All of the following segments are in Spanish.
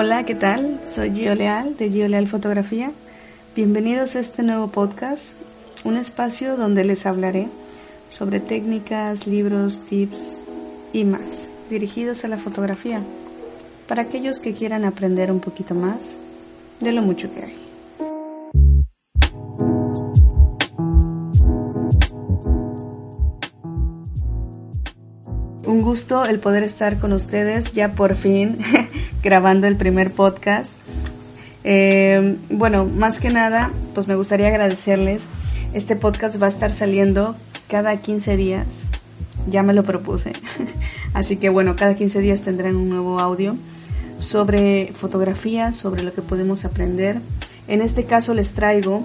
Hola, ¿qué tal? Soy Gio Leal de Gio Leal Fotografía. Bienvenidos a este nuevo podcast, un espacio donde les hablaré sobre técnicas, libros, tips y más dirigidos a la fotografía para aquellos que quieran aprender un poquito más de lo mucho que hay. Un gusto el poder estar con ustedes ya por fin grabando el primer podcast. Eh, bueno, más que nada, pues me gustaría agradecerles. Este podcast va a estar saliendo cada 15 días. Ya me lo propuse. Así que bueno, cada 15 días tendrán un nuevo audio sobre fotografía, sobre lo que podemos aprender. En este caso les traigo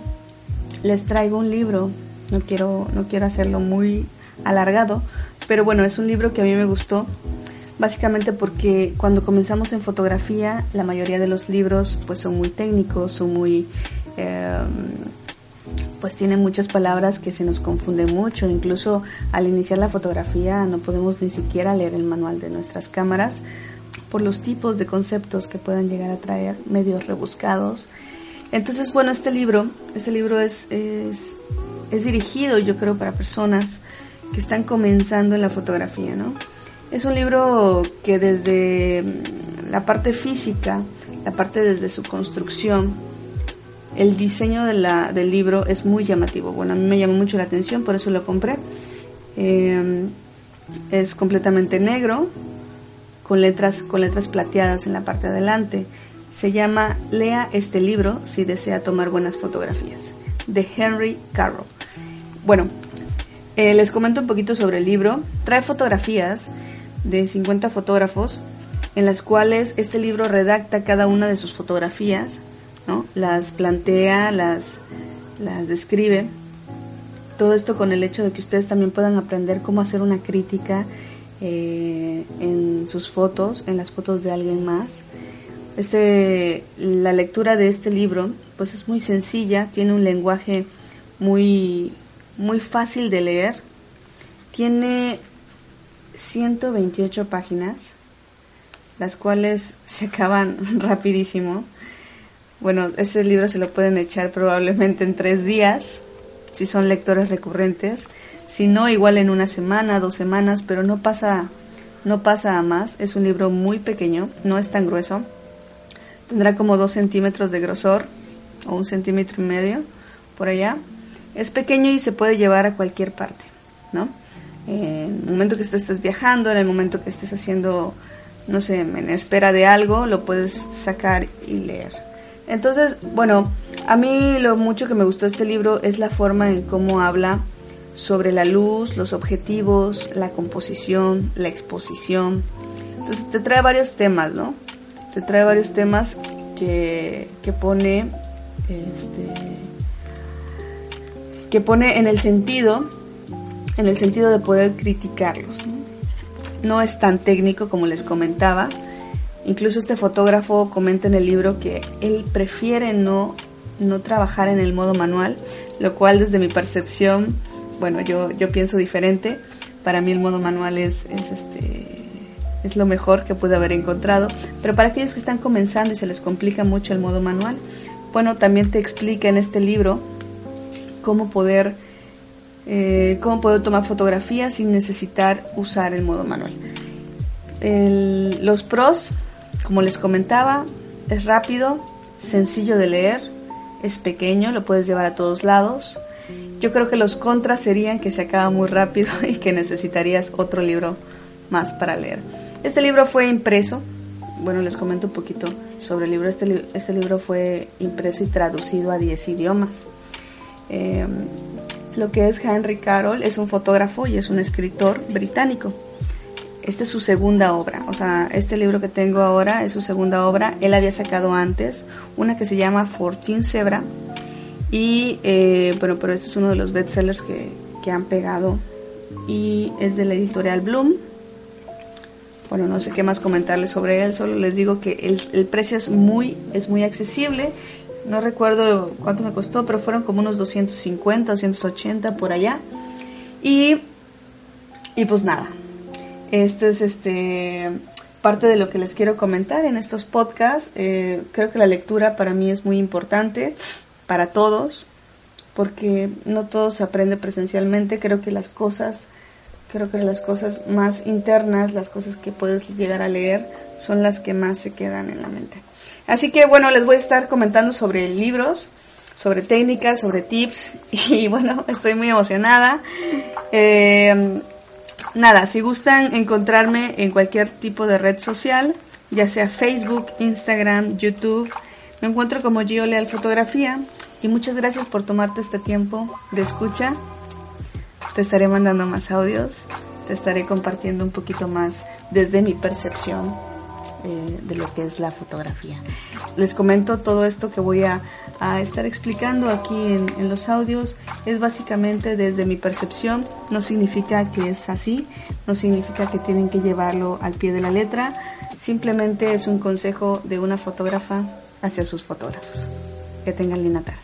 les traigo un libro. No quiero no quiero hacerlo muy alargado, pero bueno, es un libro que a mí me gustó básicamente porque cuando comenzamos en fotografía la mayoría de los libros pues son muy técnicos, son muy em, pues tienen muchas palabras que se nos confunden mucho, incluso al iniciar la fotografía no podemos ni siquiera leer el manual de nuestras cámaras por los tipos de conceptos que puedan llegar a traer, medios rebuscados. Entonces, bueno, este libro, este libro es, es, es dirigido yo creo para personas que están comenzando en la fotografía, ¿no? Es un libro que desde la parte física, la parte desde su construcción, el diseño del libro es muy llamativo. Bueno, a mí me llamó mucho la atención, por eso lo compré. Eh, es completamente negro, con letras, con letras plateadas en la parte de adelante. Se llama Lea este libro si desea tomar buenas fotografías, de Henry Carroll. Bueno, eh, les comento un poquito sobre el libro. Trae fotografías de 50 fotógrafos en las cuales este libro redacta cada una de sus fotografías, ¿no? las plantea, las, las describe. Todo esto con el hecho de que ustedes también puedan aprender cómo hacer una crítica eh, en sus fotos, en las fotos de alguien más. Este, la lectura de este libro pues es muy sencilla, tiene un lenguaje muy, muy fácil de leer, tiene 128 páginas, las cuales se acaban rapidísimo. Bueno, ese libro se lo pueden echar probablemente en tres días, si son lectores recurrentes. Si no, igual en una semana, dos semanas, pero no pasa, no pasa a más. Es un libro muy pequeño, no es tan grueso. Tendrá como dos centímetros de grosor o un centímetro y medio por allá. Es pequeño y se puede llevar a cualquier parte, ¿no? En el momento que estés viajando, en el momento que estés haciendo, no sé, en espera de algo, lo puedes sacar y leer. Entonces, bueno, a mí lo mucho que me gustó este libro es la forma en cómo habla sobre la luz, los objetivos, la composición, la exposición. Entonces te trae varios temas, ¿no? Te trae varios temas que, que pone, este, que pone en el sentido en el sentido de poder criticarlos. ¿no? es tan técnico como les comentaba. Incluso este fotógrafo comenta en el libro que él prefiere no, no trabajar en el modo manual, lo cual desde mi percepción, bueno, yo, yo pienso diferente. Para mí el modo manual es, es, este, es lo mejor que pude haber encontrado. Pero para aquellos que están comenzando y se les complica mucho el modo manual, bueno, también te explica en este libro cómo poder eh, cómo puedo tomar fotografías sin necesitar usar el modo manual. los pros, como les comentaba, es rápido, sencillo de leer, es pequeño, lo puedes llevar a todos lados. Yo creo que los contras serían que se acaba muy rápido y que necesitarías otro libro más para leer. Este libro fue impreso, bueno, les comento un poquito sobre el libro. Este, este libro fue impreso y traducido a 10 idiomas. Eh, lo que es Henry Carroll es un fotógrafo y es un escritor británico. esta es su segunda obra, o sea, este libro que tengo ahora es su segunda obra. Él había sacado antes una que se llama Fortin Zebra. Y eh, bueno, pero este es uno de los bestsellers que, que han pegado. Y es de la editorial Bloom. Bueno, no sé qué más comentarles sobre él, solo les digo que el, el precio es muy, es muy accesible. No recuerdo cuánto me costó, pero fueron como unos 250, 280 por allá. Y, y pues nada, este es este parte de lo que les quiero comentar en estos podcasts. Eh, creo que la lectura para mí es muy importante, para todos, porque no todo se aprende presencialmente. Creo que las cosas, creo que las cosas más internas, las cosas que puedes llegar a leer, son las que más se quedan en la mente. Así que bueno, les voy a estar comentando sobre libros, sobre técnicas, sobre tips y bueno, estoy muy emocionada. Eh, nada, si gustan encontrarme en cualquier tipo de red social, ya sea Facebook, Instagram, YouTube, me encuentro como Gio Leal Fotografía y muchas gracias por tomarte este tiempo de escucha. Te estaré mandando más audios, te estaré compartiendo un poquito más desde mi percepción eh, de lo que es la fotografía. Les comento todo esto que voy a, a estar explicando aquí en, en, los audios. Es básicamente desde mi percepción, no significa que es así, no significa que tienen que llevarlo al pie de la letra, simplemente es un consejo de una fotógrafa hacia sus fotógrafos. Que tengan linda tarde.